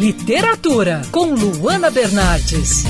Literatura, com Luana Bernardes.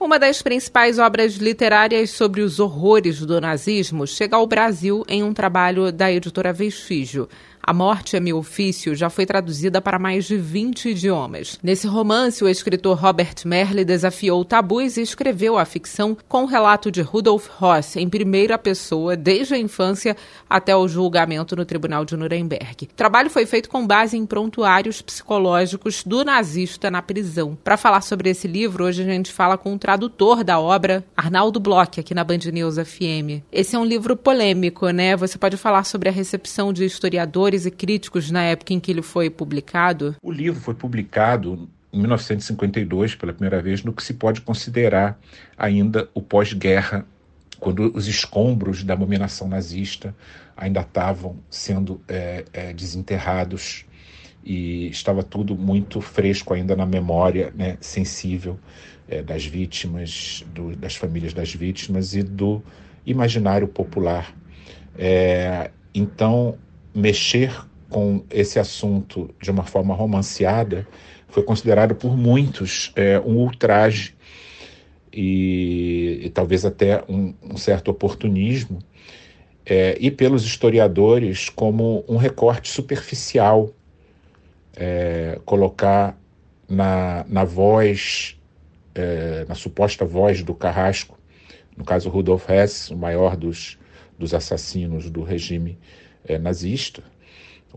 Uma das principais obras literárias sobre os horrores do nazismo chega ao Brasil em um trabalho da editora Vestígio. A Morte é Meu Ofício já foi traduzida para mais de 20 idiomas. Nesse romance, o escritor Robert Merle desafiou tabus e escreveu a ficção com o relato de Rudolf Ross em primeira pessoa, desde a infância até o julgamento no Tribunal de Nuremberg. O trabalho foi feito com base em prontuários psicológicos do nazista na prisão. Para falar sobre esse livro, hoje a gente fala com o tradutor da obra, Arnaldo Bloch, aqui na Band News FM. Esse é um livro polêmico, né? Você pode falar sobre a recepção de historiadores leitores e críticos na época em que ele foi publicado? O livro foi publicado em 1952 pela primeira vez no que se pode considerar ainda o pós-guerra, quando os escombros da abominação nazista ainda estavam sendo é, é, desenterrados e estava tudo muito fresco ainda na memória né, sensível é, das vítimas, do, das famílias das vítimas e do imaginário popular. É, então, mexer com esse assunto de uma forma romanceada foi considerado por muitos é, um ultraje e, e talvez até um, um certo oportunismo, é, e pelos historiadores como um recorte superficial, é, colocar na, na voz, é, na suposta voz do Carrasco, no caso Rudolf Hess, o maior dos, dos assassinos do regime é, nazista,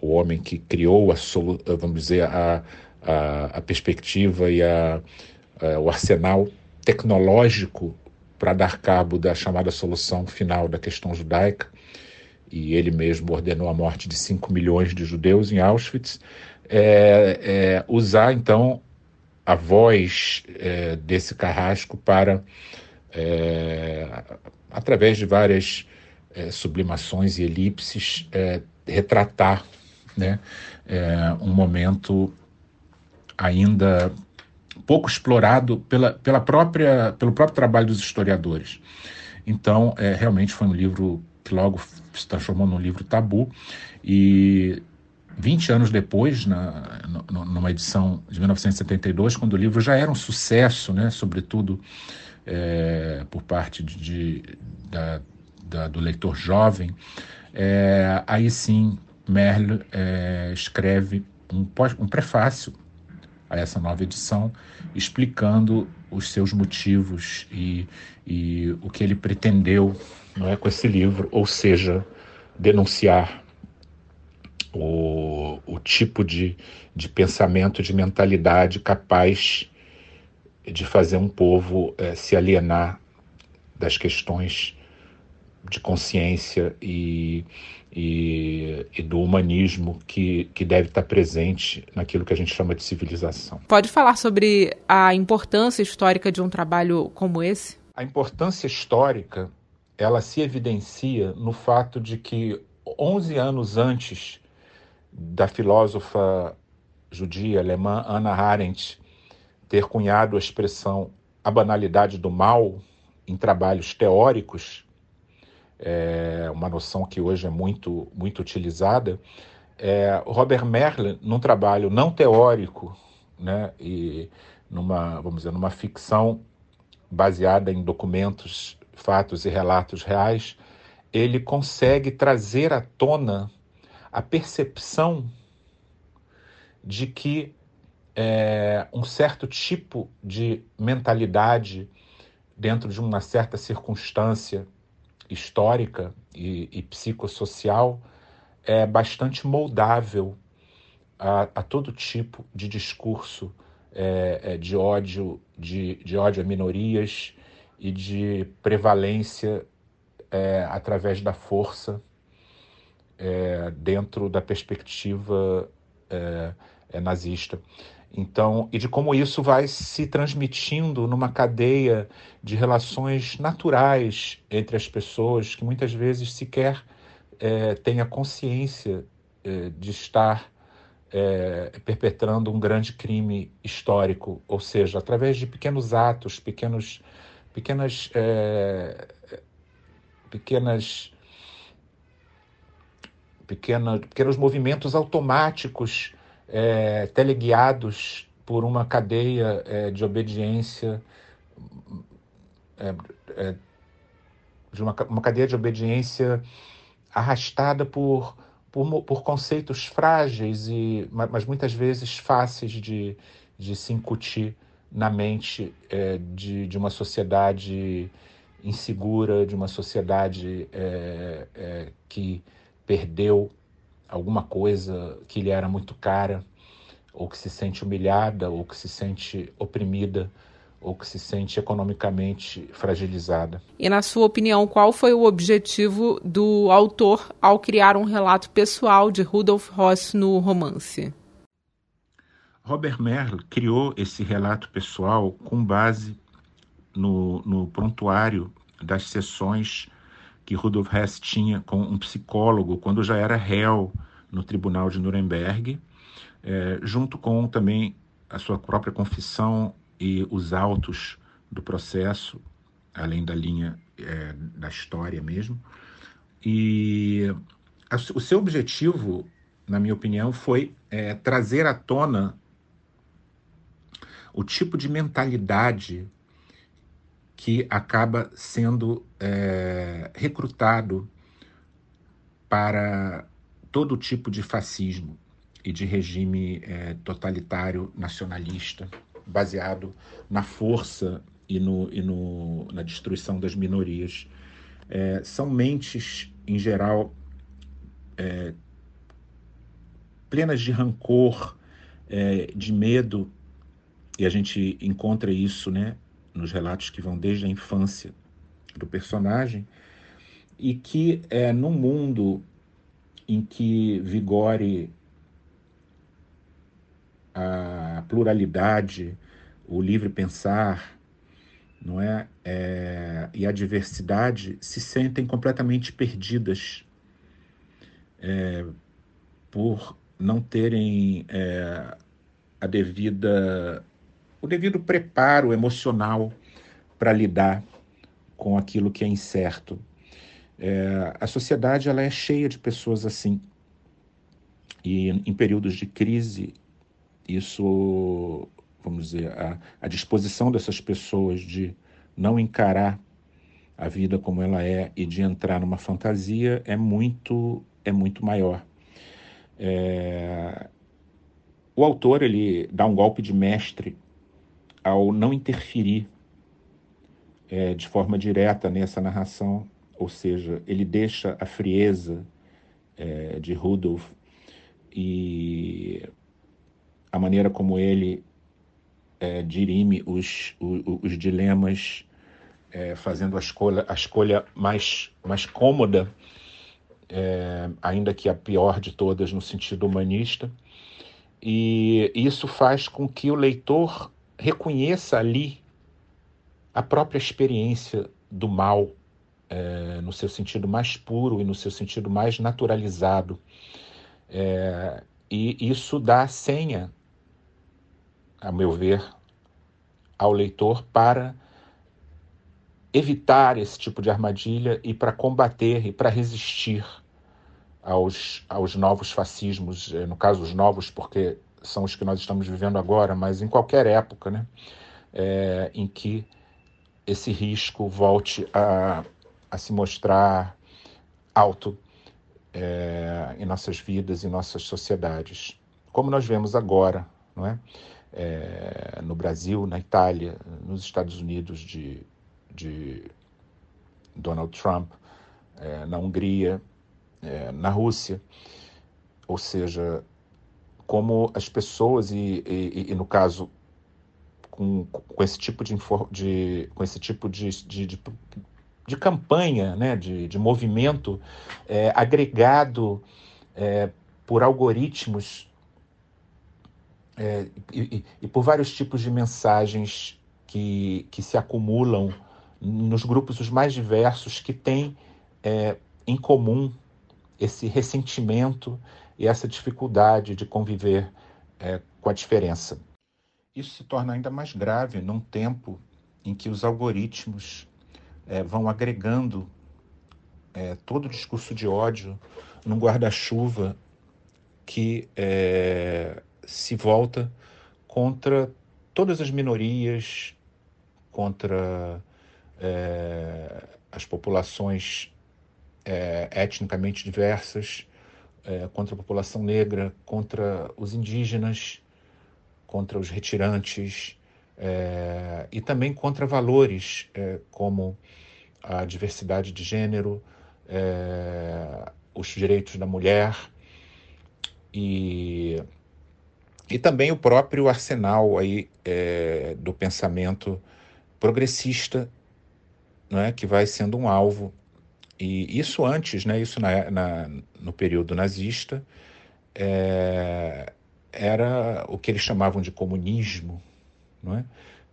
o homem que criou a vamos dizer a, a, a perspectiva e a, a, o arsenal tecnológico para dar cabo da chamada solução final da questão judaica. E ele mesmo ordenou a morte de 5 milhões de judeus em Auschwitz, é, é, usar então a voz é, desse carrasco para, é, através de várias é, sublimações e elipses, é, retratar né, é, um momento ainda pouco explorado pela, pela própria, pelo próprio trabalho dos historiadores. Então, é, realmente foi um livro que logo se transformou num livro tabu e 20 anos depois, na, numa edição de 1972, quando o livro já era um sucesso, né, sobretudo é, por parte de, de da, da, do leitor jovem, é, aí sim Merle é, escreve um, um prefácio a essa nova edição, explicando os seus motivos e, e o que ele pretendeu não é, com esse livro, ou seja, denunciar o, o tipo de, de pensamento, de mentalidade capaz de fazer um povo é, se alienar das questões de consciência e, e, e, do humanismo que, que deve estar presente naquilo que a gente chama de civilização. Pode falar sobre a importância histórica de um trabalho como esse? A importância histórica ela se evidencia no fato de que 11 anos antes da filósofa judia alemã Anna Arendt ter cunhado a expressão a banalidade do mal em trabalhos teóricos, é uma noção que hoje é muito, muito utilizada. É, Robert Merle, num trabalho não teórico, né, e numa, vamos dizer, numa ficção baseada em documentos, fatos e relatos reais, ele consegue trazer à tona a percepção de que é, um certo tipo de mentalidade dentro de uma certa circunstância histórica e, e psicossocial é bastante moldável a, a todo tipo de discurso é, é, de ódio, de, de ódio a minorias e de prevalência é, através da força é, dentro da perspectiva é, é, nazista. Então, e de como isso vai se transmitindo numa cadeia de relações naturais entre as pessoas que muitas vezes sequer é, têm a consciência é, de estar é, perpetrando um grande crime histórico, ou seja, através de pequenos atos, pequenos, pequenas, é, pequenas, pequena, pequenos movimentos automáticos é, teleguiados por uma cadeia é, de obediência, é, é, de uma, uma cadeia de obediência arrastada por, por, por conceitos frágeis, e, mas muitas vezes fáceis de, de se incutir na mente é, de, de uma sociedade insegura, de uma sociedade é, é, que perdeu alguma coisa que lhe era muito cara, ou que se sente humilhada, ou que se sente oprimida, ou que se sente economicamente fragilizada. E, na sua opinião, qual foi o objetivo do autor ao criar um relato pessoal de Rudolf Ross no romance? Robert Merle criou esse relato pessoal com base no, no prontuário das sessões que Rudolf Hess tinha com um psicólogo quando já era réu no tribunal de Nuremberg, é, junto com também a sua própria confissão e os autos do processo, além da linha é, da história mesmo. E a, o seu objetivo, na minha opinião, foi é, trazer à tona o tipo de mentalidade que acaba sendo é, recrutado para todo tipo de fascismo e de regime é, totalitário nacionalista, baseado na força e, no, e no, na destruição das minorias. É, são mentes, em geral, é, plenas de rancor, é, de medo, e a gente encontra isso né, nos relatos que vão desde a infância do personagem, e que é, num mundo em que vigore a pluralidade, o livre pensar, não é? é e a diversidade se sentem completamente perdidas é, por não terem é, a devida o devido preparo emocional para lidar com aquilo que é incerto. É, a sociedade ela é cheia de pessoas assim. E em períodos de crise, isso, vamos dizer, a, a disposição dessas pessoas de não encarar a vida como ela é e de entrar numa fantasia é muito é muito maior. É... O autor ele dá um golpe de mestre ao não interferir é, de forma direta nessa narração, ou seja, ele deixa a frieza é, de Rudolf e a maneira como ele é, dirime os, os, os dilemas, é, fazendo a escolha, a escolha mais, mais cômoda, é, ainda que a pior de todas no sentido humanista. E isso faz com que o leitor reconheça ali a própria experiência do mal é, no seu sentido mais puro e no seu sentido mais naturalizado. É, e isso dá senha, a meu ver, ao leitor para evitar esse tipo de armadilha e para combater e para resistir aos, aos novos fascismos, é, no caso os novos porque são os que nós estamos vivendo agora, mas em qualquer época, né, é, em que esse risco volte a, a se mostrar alto é, em nossas vidas e nossas sociedades, como nós vemos agora, não é? é? no Brasil, na Itália, nos Estados Unidos de, de Donald Trump, é, na Hungria, é, na Rússia, ou seja, como as pessoas e, e, e no caso com, com, esse tipo de, de com esse tipo de, de, de, de campanha, né, de, de movimento é, agregado é, por algoritmos é, e, e, por vários tipos de mensagens que, que se acumulam nos grupos os mais diversos que têm é, em comum esse ressentimento e essa dificuldade de conviver é, com a diferença. Isso se torna ainda mais grave num tempo em que os algoritmos é, vão agregando é, todo o discurso de ódio num guarda-chuva que é, se volta contra todas as minorias, contra é, as populações é, etnicamente diversas, é, contra a população negra, contra os indígenas, contra os retirantes é, e também contra valores é, como a diversidade de gênero, é, os direitos da mulher e, e também o próprio arsenal aí, é, do pensamento progressista né, que vai sendo um alvo. E isso antes, né, isso na, na no período nazista, é, era o que eles chamavam de comunismo, não é?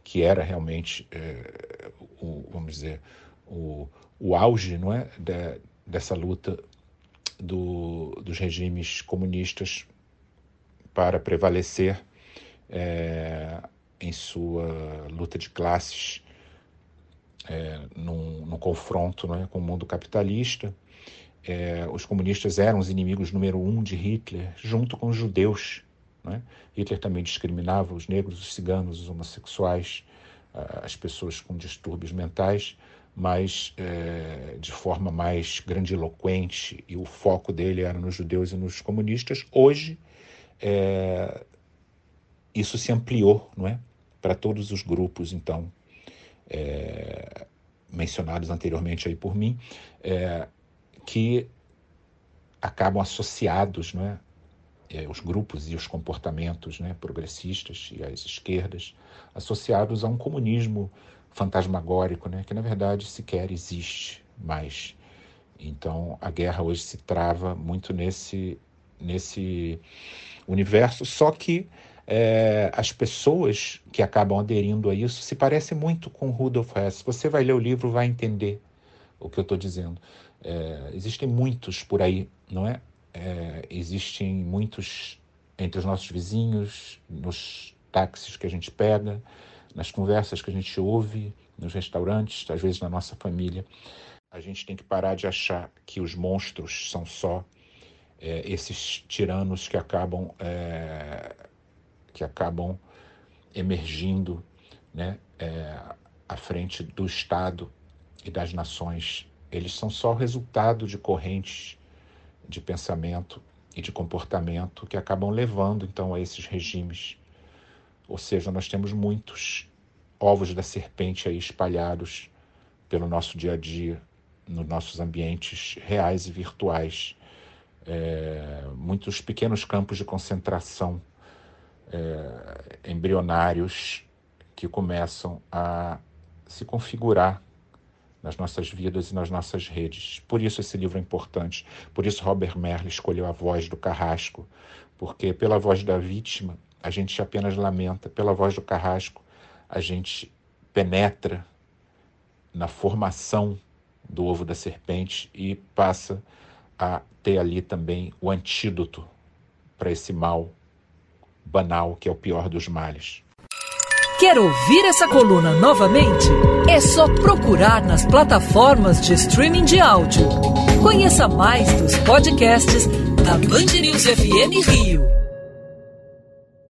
que era realmente, é, o, vamos dizer, o, o auge não é? De, dessa luta do, dos regimes comunistas para prevalecer é, em sua luta de classes é, num, confronto né, com o mundo capitalista. É, os comunistas eram os inimigos número um de Hitler, junto com os judeus. Né? Hitler também discriminava os negros, os ciganos, os homossexuais, as pessoas com distúrbios mentais, mas é, de forma mais grandiloquente, e o foco dele era nos judeus e nos comunistas. Hoje, é, isso se ampliou não é? para todos os grupos, então, é, mencionados anteriormente aí por mim, é, que acabam associados, não é? é, os grupos e os comportamentos né, progressistas e as esquerdas associados a um comunismo fantasmagórico, né, que na verdade sequer existe mais. Então a guerra hoje se trava muito nesse, nesse universo, só que é, as pessoas que acabam aderindo a isso se parecem muito com Rudolf Hess. Você vai ler o livro, vai entender o que eu estou dizendo. É, existem muitos por aí, não é? é? Existem muitos entre os nossos vizinhos, nos táxis que a gente pega, nas conversas que a gente ouve, nos restaurantes, às vezes na nossa família. A gente tem que parar de achar que os monstros são só é, esses tiranos que acabam é, que acabam emergindo né, é, à frente do Estado e das nações. Eles são só resultado de correntes de pensamento e de comportamento que acabam levando então a esses regimes. Ou seja, nós temos muitos ovos da serpente aí espalhados pelo nosso dia a dia, nos nossos ambientes reais e virtuais. É, muitos pequenos campos de concentração é, embrionários que começam a se configurar nas nossas vidas e nas nossas redes. Por isso esse livro é importante. Por isso Robert Merle escolheu a voz do carrasco, porque pela voz da vítima a gente apenas lamenta, pela voz do carrasco a gente penetra na formação do ovo da serpente e passa a ter ali também o antídoto para esse mal banal, que é o pior dos males. Quer ouvir essa coluna novamente? É só procurar nas plataformas de streaming de áudio. Conheça mais dos podcasts da Band News FM Rio.